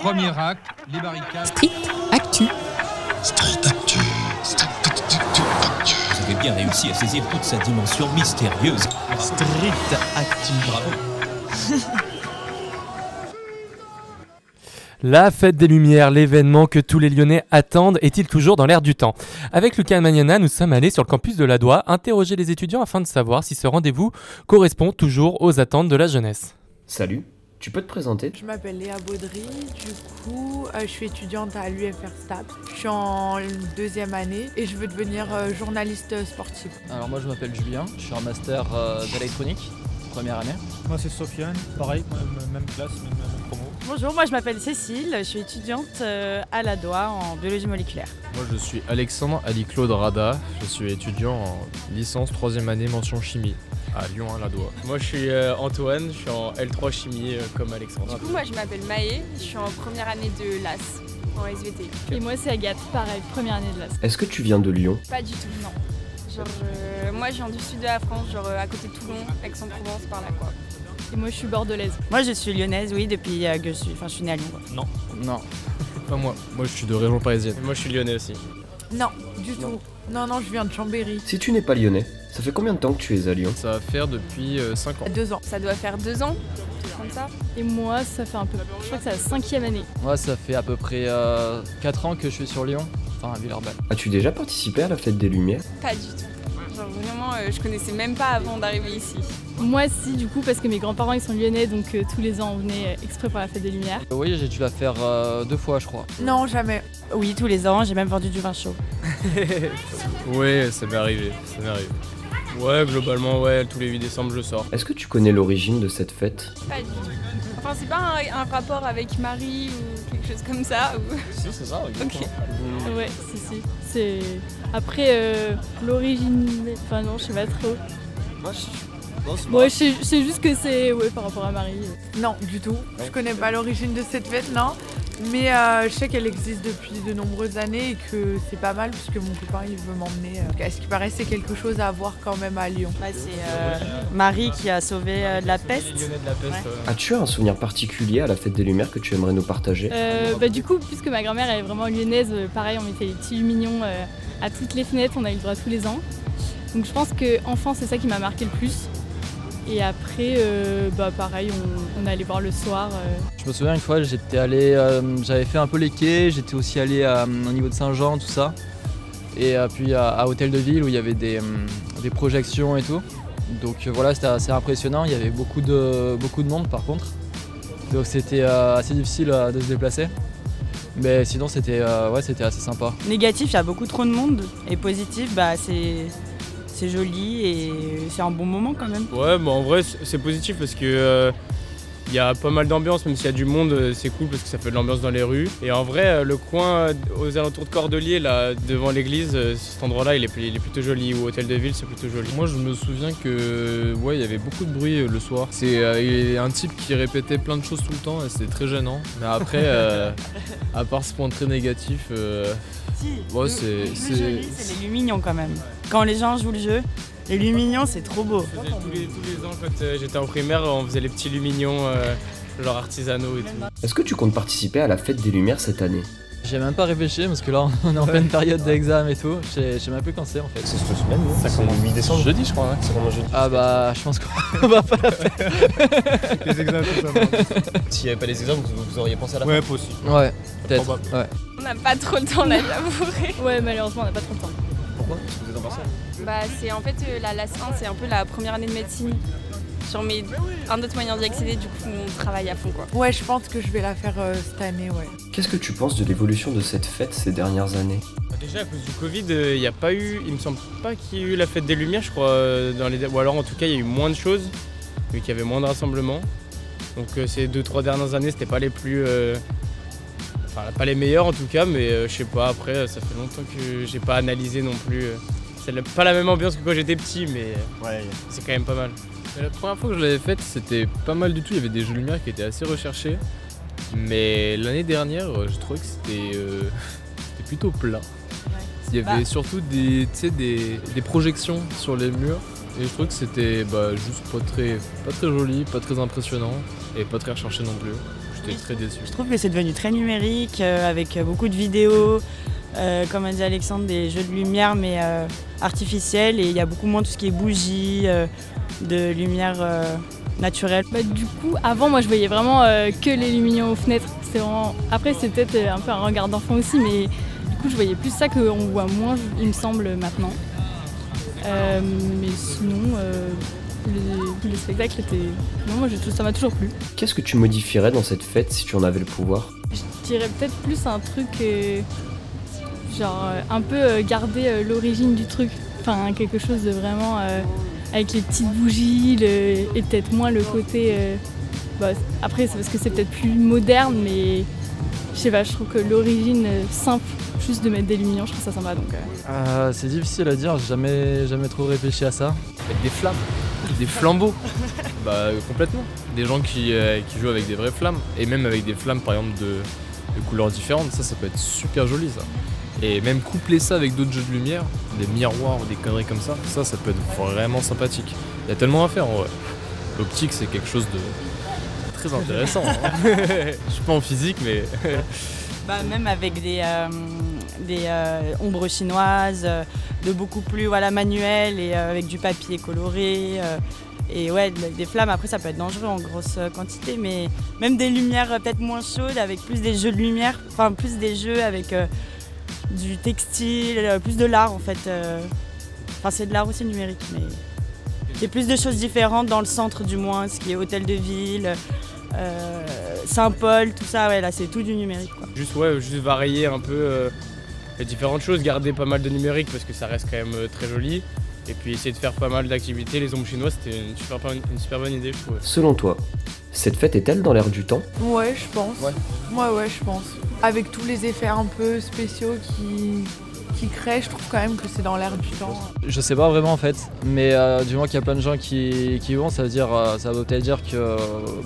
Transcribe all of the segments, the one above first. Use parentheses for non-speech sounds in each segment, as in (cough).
Premier acte, les barricades. Street Actu. Vous avez bien réussi à saisir toute sa dimension mystérieuse. Street Actu. Bravo. (laughs) La fête des Lumières, l'événement que tous les Lyonnais attendent, est-il toujours dans l'air du temps? Avec Lucas Magnana, nous sommes allés sur le campus de la Doua interroger les étudiants afin de savoir si ce rendez-vous correspond toujours aux attentes de la jeunesse. Salut, tu peux te présenter Je m'appelle Léa Baudry, du coup euh, je suis étudiante à l'UFR STAP. Je suis en deuxième année et je veux devenir euh, journaliste sportive. Alors moi je m'appelle Julien, je suis en master euh, d'électronique, première année. Moi c'est Sofiane, pareil, même, même classe, même, même promo. Bonjour, moi je m'appelle Cécile, je suis étudiante euh, à la DOA en biologie moléculaire. Moi je suis Alexandre Ali-Claude Rada, je suis étudiant en licence 3 année mention chimie à Lyon à la Doua. Moi je suis euh, Antoine, je suis en L3 chimie euh, comme Alexandre. Du coup moi je m'appelle Maë, je suis en première année de LAS en SVT. Et moi c'est Agathe, pareil, première année de l'AS. Est-ce que tu viens de Lyon? Pas du tout, non. Genre euh, moi je viens du sud de la France, genre euh, à côté de Toulon, Aix-en-Provence par là quoi. Et moi je suis bordelaise. Moi je suis lyonnaise, oui, depuis euh, que je suis, enfin je suis née à Lyon. quoi. Non. Non. Pas moi. Moi je suis de région parisienne. Et moi je suis lyonnais aussi. Non, du tout. Non, non, je viens de Chambéry. Si tu n'es pas lyonnais, ça fait combien de temps que tu es à Lyon Ça va faire depuis 5 ans. Deux ans. Ça doit faire deux ans, comme ça. Et moi ça fait un peu, je crois que c'est la cinquième année. Moi ça fait à peu près 4 ans que je suis sur Lyon, enfin à Villeurbanne. As-tu déjà participé à la fête des Lumières? Pas du tout. Genre vraiment euh, je connaissais même pas avant d'arriver ici. Moi si du coup parce que mes grands-parents ils sont lyonnais donc euh, tous les ans on venait euh, exprès pour la fête des Lumières. Oui j'ai dû la faire euh, deux fois je crois. Non, jamais. Oui, tous les ans, j'ai même vendu du vin chaud. (laughs) Ouais, ça m'est arrivé, ça m'est arrivé. Ouais globalement ouais, tous les 8 décembre je sors. Est-ce que tu connais l'origine de cette fête? Pas du tout. Enfin c'est pas un, un rapport avec Marie ou quelque chose comme ça ou... (laughs) Si c'est ça, exactement. Ouais, si si. C'est après euh, l'origine, enfin non je sais pas trop. Moi je sais- je sais juste que c'est ouais par rapport à Marie. Non, du tout. Je connais pas l'origine de cette fête, non. Mais euh, je sais qu'elle existe depuis de nombreuses années et que c'est pas mal puisque mon copain il veut m'emmener. euh, à ce qui paraît, c'est quelque chose à voir quand même à Lyon? Ouais, c'est euh, Marie qui a sauvé euh, de la peste. Ouais. As-tu un souvenir particulier à la fête des Lumières que tu aimerais nous partager? Euh, bah, du coup, puisque ma grand-mère elle est vraiment lyonnaise, pareil, on mettait les petits lumignons euh, à toutes les fenêtres, on a eu le droit tous les ans. Donc je pense que enfant, c'est ça qui m'a marqué le plus. Et après, euh, bah pareil, on, on allait voir le soir. euh. Je me souviens une fois j'étais allé, euh, j'avais fait un peu les quais, j'étais aussi allé au niveau de Saint-Jean, tout ça. Et euh, puis à, à Hôtel de Ville où il y avait des, des projections et tout. Donc euh, voilà, c'était assez impressionnant, il y avait beaucoup de, beaucoup de monde par contre. Donc c'était euh, assez difficile euh, de se déplacer. Mais sinon c'était euh, ouais, c'était assez sympa. Négatif, il y a beaucoup trop de monde. Et positif, bah c'est c'est joli et c'est un bon moment quand même. Ouais bah en vrai c'est positif parce que euh, il y a pas mal d'ambiance, même s'il y a du monde, euh, c'est cool parce que ça fait de l'ambiance dans les rues. Et en vrai, euh, le coin euh, aux alentours de Cordeliers, là, devant l'église, euh, cet endroit-là, il est, il est plutôt joli. Ou Hôtel de Ville, c'est plutôt joli. Moi je me souviens que ouais il y avait beaucoup de bruit euh, le soir. C'est euh, un type qui répétait plein de choses tout le temps et c'était très gênant. Mais après euh, (laughs) à part ce point très négatif, euh, Si, Ouais, le- c'est- c'est les lumignons quand même. Quand les gens jouent le jeu, les lumignons, c'est trop beau. Je faisais tous les, tous les ans, quand euh, j'étais en primaire, on faisait les petits lumignons, euh, genre artisanaux et tout. Est-ce que tu comptes participer à la fête des Lumières cette année? J'ai même pas réfléchi parce que là on est en pleine période d'examen et tout. Je sais même plus quand c'est en fait. C'est cette semaine, non? Ça commence 8 décembre. jeudi je crois. Ouais. Ça commence jeudi. Ah bah je pense qu'on (laughs) va pas la faire. (laughs) Les examens. S'il n'y avait pas les examens, vous, vous auriez pensé à la Ouais, possible. Ouais, peut-être. Ouais. On n'a pas trop le temps là d'avouer. Ouais, malheureusement, on n'a pas trop le temps. Pourquoi Parce que vous êtes en partiel. Bah c'est en fait euh, la LAS 1, c'est un peu la première année de médecine. Genre mais un autre moyen d'y accéder, du coup on travaille à fond quoi. Ouais, je pense que je vais la faire euh, cette année, ouais. Qu'est-ce que tu penses de l'évolution de cette fête ces dernières années Bah, Déjà à cause du Covid, euh, il n'y a pas eu, il me semble pas qu'il y ait eu la fête des Lumières, je crois, euh, dans les, ou alors en tout cas il y a eu moins de choses, vu qu'il y avait moins de rassemblements. Donc euh, ces deux trois dernières années, c'était pas les plus, euh, enfin pas les meilleures en tout cas, mais euh, je sais pas. Après, euh, ça fait longtemps que j'ai pas analysé non plus. euh. c'est pas la même ambiance que quand j'étais petit, mais Ouais, c'est quand même pas mal. Mais la première fois que je l'avais faite, c'était pas mal du tout. Il y avait des jeux de lumière qui étaient assez recherchés. Mais l'année dernière, je trouvais que c'était euh, (laughs) plutôt plat. Il y avait Bah. surtout des, tu sais, des, des projections sur les murs. Et je trouve que c'était bah, juste pas très, pas très joli, pas très impressionnant. et pas très recherché non plus. J'étais très déçu. Je trouve que c'est devenu très numérique, euh, avec beaucoup de vidéos, euh, comme a dit Alexandre, des jeux de lumière, mais euh, artificiels, et il y a beaucoup moins tout ce qui est bougies, euh, de lumière euh, naturelle. Bah, du coup, avant, moi, je voyais vraiment euh, que les lumignons aux fenêtres. Vraiment... Après, c'est peut-être un peu un regard d'enfant aussi, mais du coup, je voyais plus ça qu'on voit moins, il me semble, maintenant. Euh, mais sinon, euh, les, les spectacles étaient... Non, moi, ça m'a toujours plu. Qu'est-ce que tu modifierais dans cette fête si tu en avais le pouvoir? Je dirais peut-être plus un truc, euh, genre euh, un peu euh, garder euh, l'origine du truc. Enfin, quelque chose de vraiment euh, avec les petites bougies le- et peut-être moins le côté. euh, bah, après, c'est parce que c'est peut-être plus moderne, mais je sais pas, je trouve que l'origine euh, simple, juste de mettre des lumières, je trouve ça sympa. Donc, euh, Euh, c'est difficile à dire, j'ai jamais, jamais trop réfléchi à ça. Avec des flammes, des flambeaux. (laughs) bah complètement. Des gens qui, euh, qui jouent avec des vraies flammes. Et même avec des flammes par exemple de, de couleurs différentes, ça ça peut être super joli ça. Et même coupler ça avec d'autres jeux de lumière, des miroirs ou des conneries comme ça, ça ça peut être vraiment sympathique. Il y a tellement à faire en vrai. L'optique c'est quelque chose de très intéressant. hein. (laughs) Je suis pas en physique mais Bah, même avec des, euh, des euh, ombres chinoises, euh, de beaucoup plus voilà, manuel et euh, avec du papier coloré. et ouais, de- des flammes, après ça peut être dangereux en grosse quantité, mais même des lumières peut-être moins chaudes, avec plus des jeux de lumière, enfin plus des jeux avec du textile, plus de l'art en fait. Enfin c'est de l'art aussi numérique, mais il y a plus de choses différentes dans le centre du moins, ce qui est hôtel de ville, Saint-Paul, tout ça, ouais là c'est tout du numérique. Quoi. Juste, ouais, juste varier un peu les différentes choses, garder pas mal de numérique parce que ça reste quand même euh, très joli. Et puis essayer de faire pas mal d'activités. Les ombres chinoises, c'était une super, bonne- une super bonne idée, je trouve. Selon toi, cette fête est-elle dans l'air du temps? Ouais, je pense. Ouais. ouais, je pense. Avec tous les effets un peu spéciaux qui, qui créent, je trouve quand même que c'est dans l'air du temps. Je sais pas vraiment en fait, mais euh, du moins qu'il y a plein de gens qui, qui y vont, ça veut dire, euh, ça veut peut-être dire que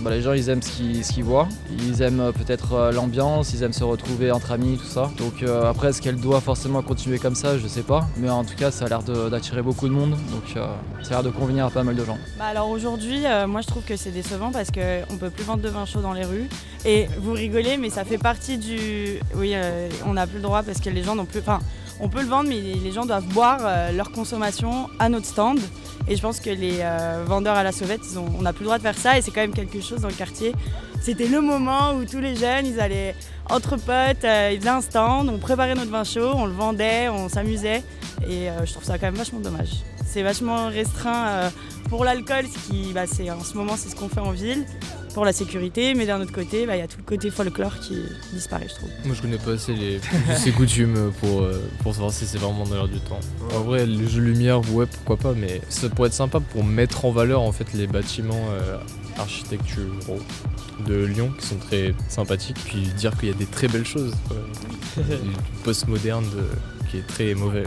bah, les gens ils aiment ce qu'ils ce qu'ils voient, ils aiment euh, peut-être l'ambiance, ils aiment se retrouver entre amis, tout ça. Donc euh, après, est-ce qu'elle doit forcément continuer comme ça, je sais pas, mais en tout cas, ça a l'air de- d'attirer beaucoup de monde, donc euh, ça a l'air de convenir à pas mal de gens. Bah alors aujourd'hui, euh, moi je trouve que c'est décevant parce qu'on peut plus vendre de vin chaud dans les rues. Et vous rigolez, mais ça fait partie du. Oui, euh, on n'a plus le droit parce que les gens n'ont plus. Enfin, on peut le vendre, mais les gens doivent boire euh, leur consommation à notre stand. Et je pense que les euh, vendeurs à la sauvette, on n'a plus le droit de faire ça. Et c'est quand même quelque chose dans le quartier. C'était le moment où tous les jeunes, ils allaient entre potes, euh, ils faisaient un stand, on préparait notre vin chaud, on le vendait, on s'amusait. Et je trouve ça quand même vachement dommage. C'est vachement restreint pour l'alcool, ce qui, bah, en ce moment, c'est ce qu'on fait en ville, pour la sécurité. Mais d'un autre côté, bah, il y a tout le côté folklore qui disparaît, je trouve. Moi je connais pas assez les (laughs) ces coutumes pour, euh, pour savoir si c'est vraiment dans l'air du temps. En vrai, les jeux de lumière, ouais, pourquoi pas, mais ça pourrait être sympa pour mettre en valeur en fait les bâtiments euh, architecturaux de Lyon qui sont très sympathiques, puis dire qu'il y a des très belles choses. quoi. (laughs) du postmoderne de- qui est très mauvais,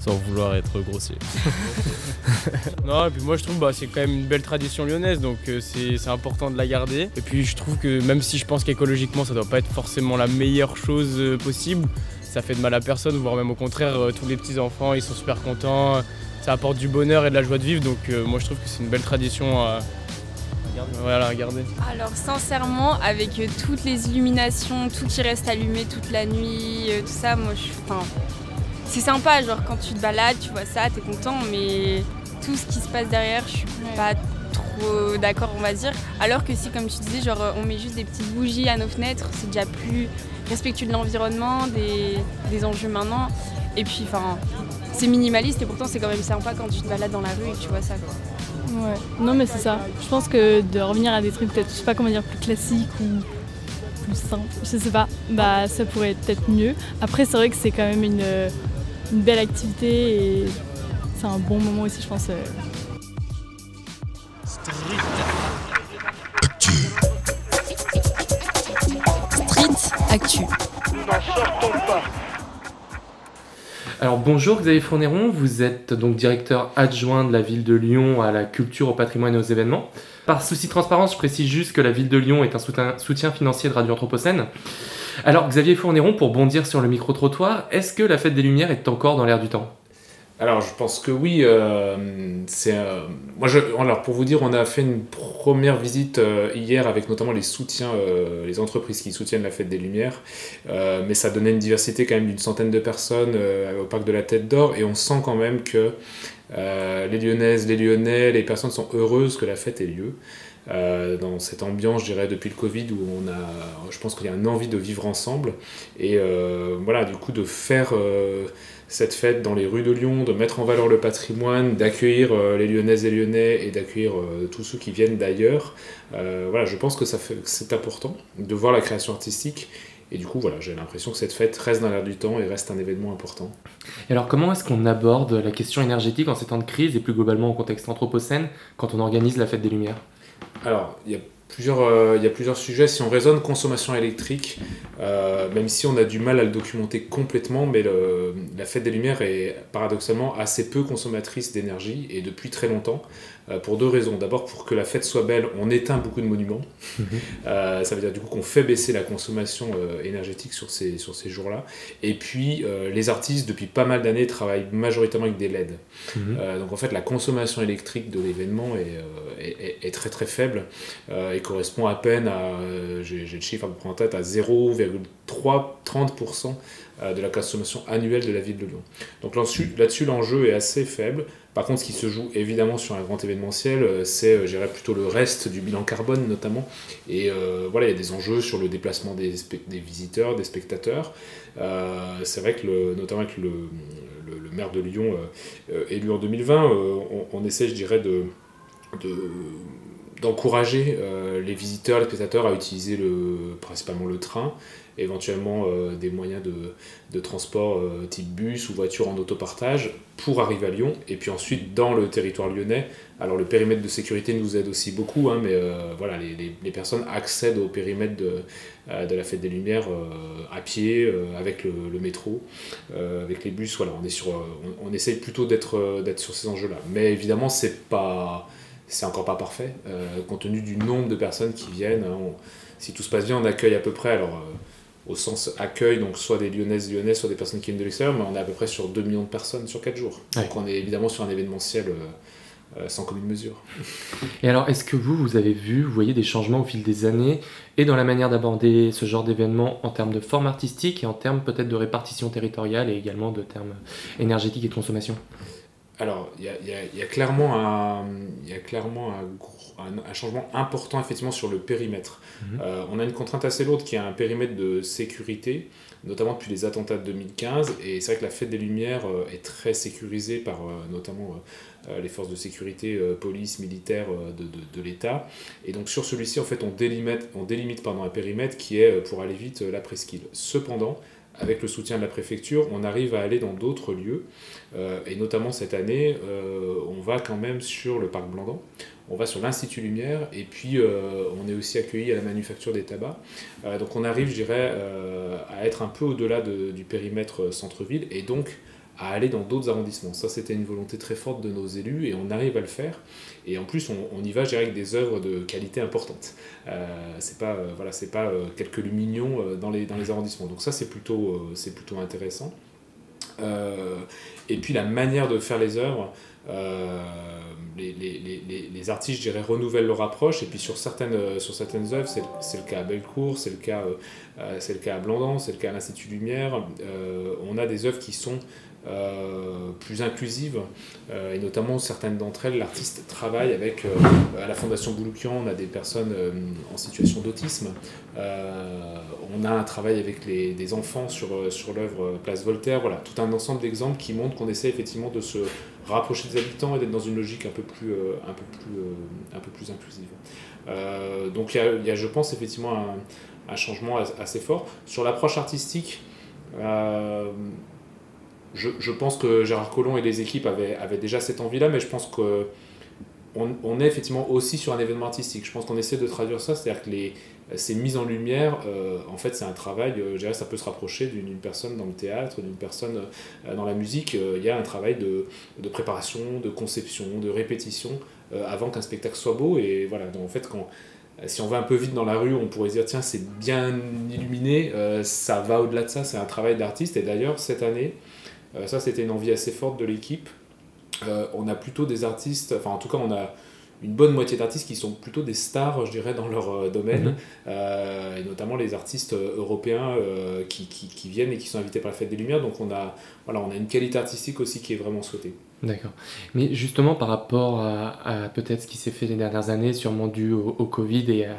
sans vouloir être grossier. (laughs) Non, et puis moi je trouve bah, c'est quand même une belle tradition lyonnaise, donc euh, c'est c'est important de la garder. Et puis je trouve que même si je pense qu'écologiquement ça doit pas être forcément la meilleure chose euh, possible, ça fait de mal à personne, voire même au contraire, euh, tous les petits enfants ils sont super contents, ça apporte du bonheur et de la joie de vivre, donc euh, moi je trouve que c'est une belle tradition à, voilà, à garder. Alors sincèrement, avec toutes les illuminations, tout qui reste allumé toute la nuit, tout ça, moi je suis. Enfin, c'est sympa, genre quand tu te balades, tu vois ça, t'es content, mais tout ce qui se passe derrière, je suis pas trop d'accord, on va dire. Alors que si, comme tu disais, genre on met juste des petites bougies à nos fenêtres, c'est déjà plus respectueux de l'environnement, des, des enjeux maintenant. Et puis, enfin, c'est minimaliste et pourtant c'est quand même sympa quand tu te balades dans la rue et que tu vois ça. Quoi. Ouais, non mais c'est ça. Je pense que de revenir à des trucs peut-être, je sais pas comment dire, plus classiques ou plus simples, je sais pas, bah ça pourrait être peut-être mieux. Après c'est vrai que c'est quand même une, une belle activité et c'est un bon moment aussi je pense. euh. Street Actu. Alors bonjour Xavier Fournéron, vous êtes donc directeur adjoint de la ville de Lyon à la culture, au patrimoine et aux événements. Par souci de transparence, je précise juste que la ville de Lyon est un soutien, soutien financier de Radio Anthropocène. Alors Xavier Fournéron, pour bondir sur le micro-trottoir, est-ce que la fête des Lumières est encore dans l'air du temps? Alors, je pense que oui. euh, euh, moi, alors, pour vous dire, on a fait une première visite euh, hier avec notamment les soutiens, les entreprises qui soutiennent la Fête des Lumières. Mais ça donnait une diversité quand même d'une centaine de personnes au parc de la Tête d'Or. Et on sent quand même que les Lyonnaises, les Lyonnais, les personnes sont heureuses que la fête ait lieu. Euh, dans cette ambiance, je dirais, depuis le Covid, où on a, je pense qu'il y a une envie de vivre ensemble. Et euh, voilà, du coup, de faire euh, cette fête dans les rues de Lyon, de mettre en valeur le patrimoine, d'accueillir les Lyonnaises et Lyonnais et d'accueillir tous ceux qui viennent d'ailleurs. Voilà, je pense que ça c'est important de voir la création artistique. Et du coup, voilà, j'ai l'impression que cette fête reste dans l'air du temps et reste un événement important. Et alors, comment est-ce qu'on aborde la question énergétique en ces temps de crise et plus globalement au contexte anthropocène quand on organise la fête des Lumières? Alors, il y a plusieurs, euh, il y a plusieurs sujets. Si on raisonne consommation électrique, euh, même si on a du mal à le documenter complètement, mais la fête des Lumières est paradoxalement assez peu consommatrice d'énergie et depuis très longtemps, pour deux raisons. D'abord, pour que la fête soit belle, on éteint beaucoup de monuments. Euh, ça veut dire du coup qu'on fait baisser la consommation euh, énergétique sur ces, sur ces jours-là. Et puis, euh, les artistes, depuis pas mal d'années, travaillent majoritairement avec des LED. Mhm. Euh, donc en fait, la consommation électrique de l'événement est, euh, est, est- est très très faible euh, et correspond à peine à, euh, j'ai le chiffre à peu près en tête, à 0,330% euh, de la consommation annuelle de la ville de Lyon. Donc là-dessus, l'enjeu est assez faible. Par contre, ce qui se joue évidemment sur un grand événementiel, euh, c'est, euh, plutôt le reste du bilan carbone notamment. Et euh, voilà, il y a des enjeux sur le déplacement des, visiteurs, des spectateurs. C'est vrai que, notamment avec le, maire de Lyon élu en 2020, euh, on, essaie, je dirais, de, de d'encourager les visiteurs, les spectateurs à utiliser le, principalement le train, éventuellement euh, des moyens de, de transport euh, type bus ou voiture en autopartage pour arriver à Lyon. Et puis ensuite, dans le territoire lyonnais, alors le périmètre de sécurité nous aide aussi beaucoup, hein, mais euh, voilà, les, les- personnes accèdent au périmètre de, de la Fête des Lumières à pied, avec le, métro, avec les bus. Voilà, on, est sur, on, on essaye plutôt d'être d'être sur ces enjeux-là. Mais évidemment, c'est pas c'est encore pas parfait, compte tenu du nombre de personnes qui viennent. hein, on- si tout se passe bien, on accueille à peu près, alors au sens accueil, donc soit des Lyonnaises, Lyonnais, soit des personnes qui viennent de l'extérieur, mais on est à peu près sur 2 millions de personnes sur 4 jours. Ouais. Donc on est évidemment sur un événementiel euh, euh, sans commune mesure. Et alors, est-ce que vous, vous avez vu, vous voyez des changements au fil des années et dans la manière d'aborder ce genre d'événement en termes de forme artistique et en termes peut-être de répartition territoriale et également de termes énergétiques et de consommation? Alors, il y a, il y a- il y a clairement, un, il y a clairement un, gros- un- un changement important effectivement sur le périmètre. Mhm. Euh, on a une contrainte assez lourde qui est un périmètre de sécurité, notamment depuis les attentats de 2015. Et c'est vrai que la Fête des Lumières euh, est très sécurisée par euh, notamment les forces de sécurité, police, militaire de, de- de l'État. Et donc sur celui-ci, en fait, on délimite, on délimite pardon, un périmètre qui est, pour aller vite, la presqu'île. Cependant, avec le soutien de la préfecture, on arrive à aller dans d'autres lieux. Euh, et notamment cette année, euh, on va quand même sur le parc Blandan, on va sur l'Institut Lumière, et puis euh, on est aussi accueilli à la manufacture des tabacs. Donc on arrive, je dirais, à être un peu au-delà de- du périmètre centre-ville, et donc à aller dans d'autres arrondissements. Ça, c'était une volonté très forte de nos élus, et on arrive à le faire. Et en plus, on, y va, je dirais, avec des œuvres de qualité importante. Euh, c'est pas, euh, voilà, pas euh, quelques lumignons euh, dans, les, dans les arrondissements. Donc ça, c'est plutôt, plutôt intéressant. Et puis la manière de faire les œuvres, les, les, les- les- artistes, je dirais, renouvellent leur approche. Et puis sur certaines, sur certaines œuvres, c'est le cas à Bellecour, c'est le, cas, c'est le cas à Blandan, c'est le cas à l'Institut Lumière. On a des œuvres qui sont plus inclusives, euh, et notamment certaines d'entre elles, l'artiste travaille avec, euh, à la Fondation Bouloukian, on a des personnes euh, en situation d'autisme, Euh, on a un travail avec les, des enfants sur, euh, sur l'œuvre Place Voltaire, voilà, tout un ensemble d'exemples qui montrent qu'on essaie effectivement de se rapprocher des habitants et d'être dans une logique un peu plus, euh, un peu plus, euh, un peu plus inclusive. Euh, donc il y a, je pense, effectivement un, un changement as- assez fort. Sur l'approche artistique, euh, je, pense que Gérard Collomb et les équipes avaient, déjà cette envie-là, mais je pense que on, on est effectivement aussi sur un événement artistique. Je pense qu'on essaie de traduire ça, c'est-à-dire que ces mises en lumière, euh, en fait, c'est un travail, euh, je dirais, ça peut se rapprocher d'une personne dans le théâtre, d'une personne euh, dans la musique. Euh, Il y a un travail de, préparation, de conception, de répétition avant qu'un spectacle soit beau. Et voilà, donc en fait, si on va un peu vite dans la rue, on pourrait dire, tiens, c'est bien illuminé, ça va au-delà de ça, c'est un travail d'artiste. Et d'ailleurs, cette année, ça, c'était une envie assez forte de l'équipe. Euh, on a plutôt des artistes, enfin en tout cas, on a une bonne moitié d'artistes qui sont plutôt des stars, je dirais, dans leur euh, domaine, Mhm. euh, et notamment les artistes euh, européens euh, qui, qui- qui viennent et qui sont invités par la Fête des Lumières. Donc on a, voilà, on a une qualité artistique aussi qui est vraiment souhaitée. D'accord. Mais justement, par rapport à, à peut-être ce qui s'est fait les dernières années, sûrement dû au, au Covid et à-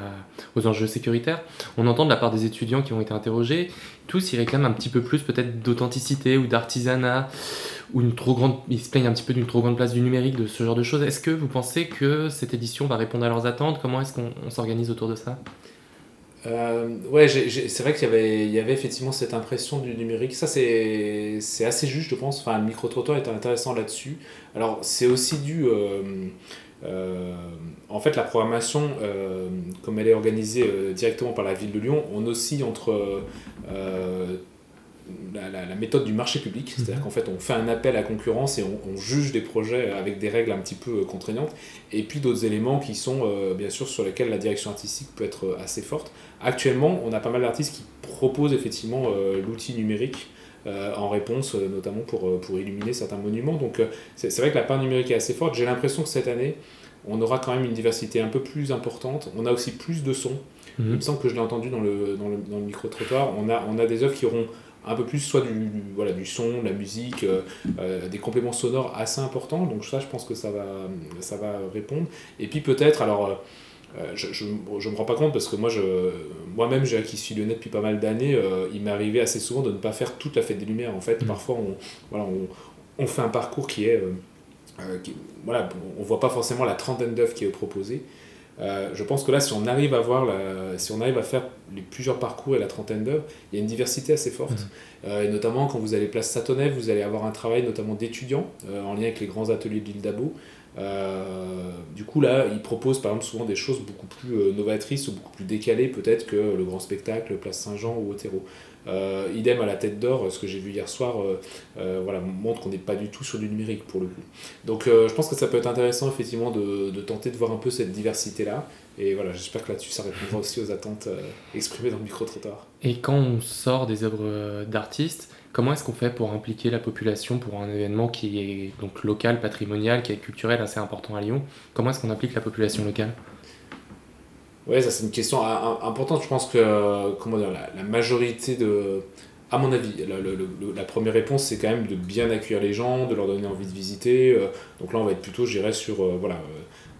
aux enjeux sécuritaires, on entend de la part des étudiants qui ont été interrogés, tous ils réclament un petit peu plus peut-être d'authenticité ou d'artisanat, ou une trop grande, ils se plaignent un petit peu d'une trop grande place du numérique, de ce genre de choses. Est-ce que vous pensez que cette édition va répondre à leurs attentes? Comment est-ce qu'on on s'organise autour de ça? Euh, ouais, c'est vrai qu'il y avait, y avait effectivement cette impression du numérique. Ça, c'est assez juste, je pense. Enfin, le micro-trottoir est intéressant là-dessus. Alors, c'est aussi dû. euh, euh, en fait, la programmation, euh, comme elle est organisée euh, directement par la ville de Lyon, on oscille entre la, la- la méthode du marché public, c'est-à-dire qu'en fait on fait un appel à concurrence et on, on juge des projets avec des règles un petit peu contraignantes, et puis d'autres éléments qui sont bien sûr sur lesquels la direction artistique peut être assez forte. Actuellement, on a pas mal d'artistes qui proposent effectivement l'outil numérique. Euh, en réponse, euh, notamment pour, euh, pour illuminer certains monuments. Donc c'est vrai que la part numérique est assez forte. J'ai l'impression que cette année, on aura quand même une diversité un peu plus importante. On a aussi plus de sons. Mhm. Il me semble que je l'ai entendu dans le, dans le, dans le micro-trottoir. On a, on a des œuvres qui auront un peu plus soit du, du- voilà, du son, de la musique, euh, euh, des compléments sonores assez importants. Donc ça, je pense que ça va, ça va répondre. Et puis peut-être, alors... euh, euh, je, je, je me rends pas compte parce que moi, je, moi-même, qui suis lyonnais depuis pas mal d'années, euh, il m'est arrivé assez souvent de ne pas faire toute la fête des Lumières. En fait, parfois, on, voilà, on, on fait un parcours qui est, euh, euh, qui- voilà, on voit pas forcément la trentaine d'œuvres qui est proposée. Je pense que là, si on arrive à voir, la, si on arrive à faire les plusieurs parcours et la trentaine d'œuvres, il y a une diversité assez forte. Euh, et notamment quand vous allez place Satonnet, vous allez avoir un travail notamment d'étudiants en lien avec les grands ateliers de l'île d'Abo. Euh, du coup, là, ils proposent par exemple souvent des choses beaucoup plus euh, novatrices ou beaucoup plus décalées peut-être que le grand spectacle, Place Saint-Jean ou Otero. Euh, idem à la tête d'or, ce que j'ai vu hier soir, euh, euh, voilà, montre qu'on n'est pas du tout sur du numérique pour le coup. Donc euh, je pense que ça peut être intéressant effectivement de, de tenter de voir un peu cette diversité-là. Et voilà, j'espère que là-dessus ça répondra aussi aux attentes euh, exprimées dans le micro-trottoir. Et quand on sort des œuvres euh, d'artistes, comment est-ce qu'on fait pour impliquer la population pour un événement qui est donc local, patrimonial, qui est culturel assez important à Lyon? Comment est-ce qu'on implique la population locale? Ouais, ça c'est une question importante. Je pense que euh, comment dire, la, majorité de. À mon avis, la, première réponse c'est quand même de bien accueillir les gens, de leur donner envie de visiter. euh, donc là on va être plutôt, je dirais, sur euh, voilà,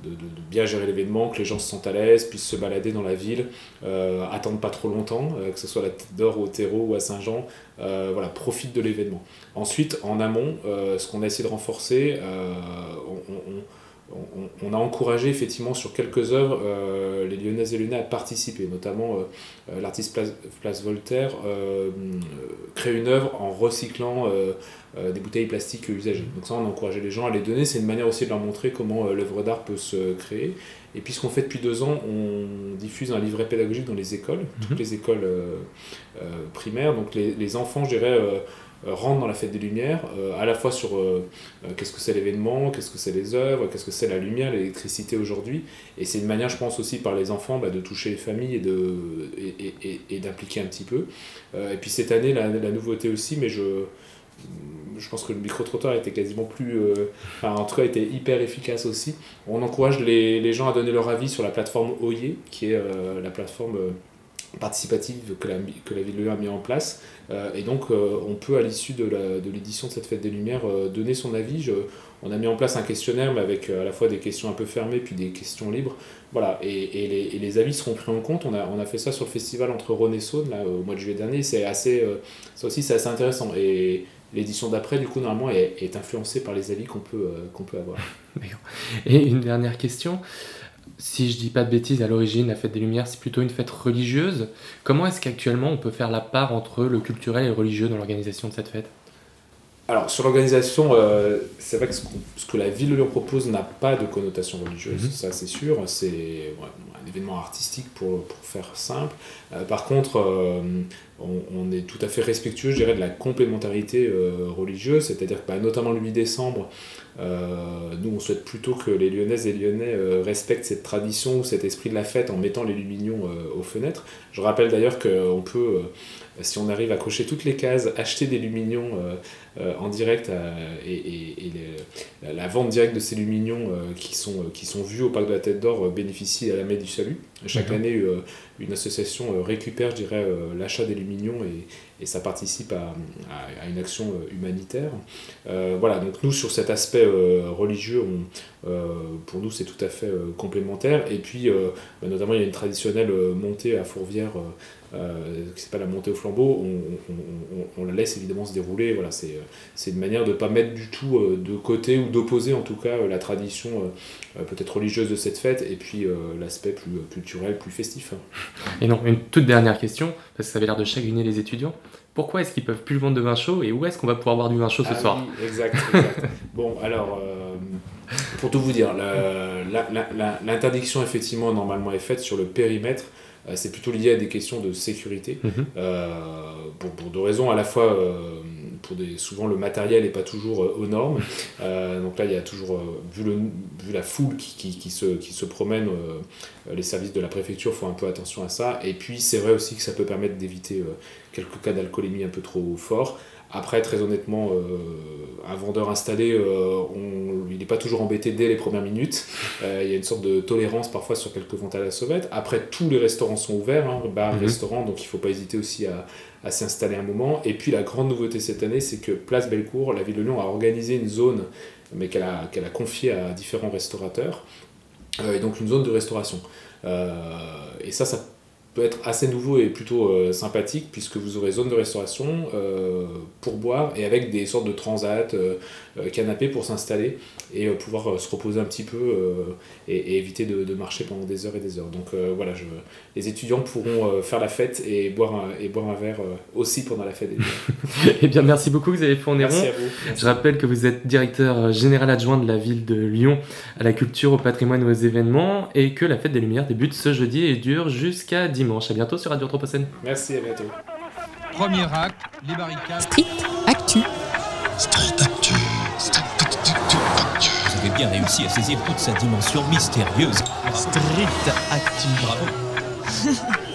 de, bien gérer l'événement, que les gens se sentent à l'aise, puissent se balader dans la ville, euh, attendent pas trop longtemps, euh, que ce soit à la Tête d'Or, au Terreau ou à Saint-Jean, euh, voilà, profitent de l'événement. Ensuite, en amont, euh, ce qu'on a essayé de renforcer, on- on- a encouragé effectivement sur quelques œuvres euh, les Lyonnaises et Lyonnais à participer, notamment euh, euh, l'artiste Place, Place Voltaire crée une œuvre en recyclant des bouteilles plastiques usagées. Donc ça, on a encouragé les gens à les donner. C'est une manière aussi de leur montrer comment l'œuvre d'art peut se créer. Et puis ce qu'on fait depuis deux ans, on diffuse un livret pédagogique dans les écoles, toutes les écoles primaires. Donc les, les enfants, je dirais, euh, rentrent dans la fête des Lumières, euh, à la fois sur euh, qu'est-ce que c'est l'événement, qu'est-ce que c'est les œuvres, qu'est-ce que c'est la lumière, l'électricité aujourd'hui. Et c'est une manière, je pense aussi par les enfants, bah, de toucher les familles et, de, et, et- d'impliquer un petit peu. Et puis cette année, la, nouveauté aussi, mais je, je pense que le micro-trottoir était quasiment plus. enfin, en tout cas, était hyper efficace aussi. On encourage les, les gens à donner leur avis sur la plateforme OIE, qui est la plateforme participative que la, que la ville de Lyon a mis en place. Euh, et donc, euh, on peut, à l'issue de, l'édition de cette fête des Lumières, euh, donner son avis. On a mis en place un questionnaire, mais avec à la fois des questions un peu fermées, puis des questions libres. Voilà, et, et les, avis seront pris en compte. On a, on a fait ça sur le festival entre Rhône et Saône, là, au mois de juillet dernier. C'est assez, ça aussi, c'est assez intéressant. Et l'édition d'après, du coup, normalement, est, est influencée par les avis qu'on peut, qu'on peut avoir. (laughs) Et une dernière question. Si je dis pas de bêtises, à l'origine, la fête des Lumières, c'est plutôt une fête religieuse. Comment est-ce qu'actuellement on peut faire la part entre le culturel et le religieux dans l'organisation de cette fête? Alors, sur l'organisation, euh, c'est vrai que ce, que la ville de Lyon propose n'a pas de connotation religieuse, Mhm. ça c'est sûr. C'est ouais, un événement artistique pour, pour faire simple. Euh, par contre, euh, on, on est tout à fait respectueux, je dirais, de la complémentarité religieuse, c'est-à-dire que bah, notamment le 8 décembre, nous on souhaite plutôt que les Lyonnaises et Lyonnais respectent cette tradition ou cet esprit de la fête en mettant les lumignons aux fenêtres. Je rappelle d'ailleurs qu'on peut, si on arrive à cocher toutes les cases, acheter des lumignons euh, euh, en direct et, et, la, la, vente directe de ces lumignons qui, sont, qui sont vus au parc de la Tête d'Or bénéficient à la Messe du Salut. Chaque année, une association récupère, je dirais, l'achat des lumignons et, et ça participe à, à, une action euh, humanitaire. Euh, voilà, donc nous, sur cet aspect euh, religieux, on, pour nous, c'est tout à fait complémentaire. Et puis, bah, notamment, il y a une traditionnelle montée à Fourvière euh, qui s'appelle la montée au flambeau, on, la laisse évidemment se dérouler. Voilà, c'est, c'est une manière de ne pas mettre du tout de côté ou d'opposer en tout cas la tradition peut-être religieuse de cette fête et puis l'aspect plus culturel, plus festif. Et non, une toute dernière question, parce que ça avait l'air de chagriner les étudiants pourquoi est-ce qu'ils peuvent plus vendre de vin chaud et où est-ce qu'on va pouvoir boire du vin chaud ce ah soir oui, exact, exact. (laughs) bon, alors, euh, pour tout vous dire, l'interdiction effectivement normalement est faite sur le périmètre. Euh, c'est plutôt lié à des questions de sécurité, mhm. euh, pour, pour, deux raisons. À la fois, pour des, souvent le matériel n'est pas toujours aux normes. (laughs) donc là, il y a toujours, vu, le, vu la foule qui, qui, qui, se, qui se promène, les services de la préfecture font un peu attention à ça. Et puis, c'est vrai aussi que ça peut permettre d'éviter quelques cas d'alcoolémie un peu trop forts. Après, très honnêtement, euh, un vendeur installé, euh, il n'est pas toujours embêté dès les premières minutes. Euh, il y a une sorte de tolérance parfois sur quelques ventes à la sauvette. Après, tous les restaurants sont ouverts, hein, bars, mhm. restaurants, donc il ne faut pas hésiter aussi à, à s'installer un moment. Et puis la grande nouveauté cette année, c'est que Place Bellecour, la ville de Lyon, a organisé une zone, mais qu'elle a, confiée à différents restaurateurs, et donc une zone de restauration. et ça, ça peut être assez nouveau et plutôt euh, sympathique puisque vous aurez zone de restauration euh, pour boire et avec des sortes de transat, euh, canapés pour s'installer et pouvoir se reposer un petit peu et, éviter de, marcher pendant des heures et des heures. Donc voilà, je, les étudiants pourront faire la fête et boire un, et boire un verre aussi pendant la fête. (laughs) eh bien merci beaucoup Xavier Fourneron. Merci à vous. Je rappelle que vous êtes directeur général adjoint de la ville de Lyon à la culture, au patrimoine et aux événements et que la fête des Lumières débute ce jeudi et dure jusqu'à dimanche. À bientôt sur Radio Anthropocène. Merci, à bientôt. Premier acte, les barricades. Street Actu. Street Actu. Street Actu. Vous avez bien réussi à saisir toute sa dimension mystérieuse. Street Actu. Bravo. (laughs)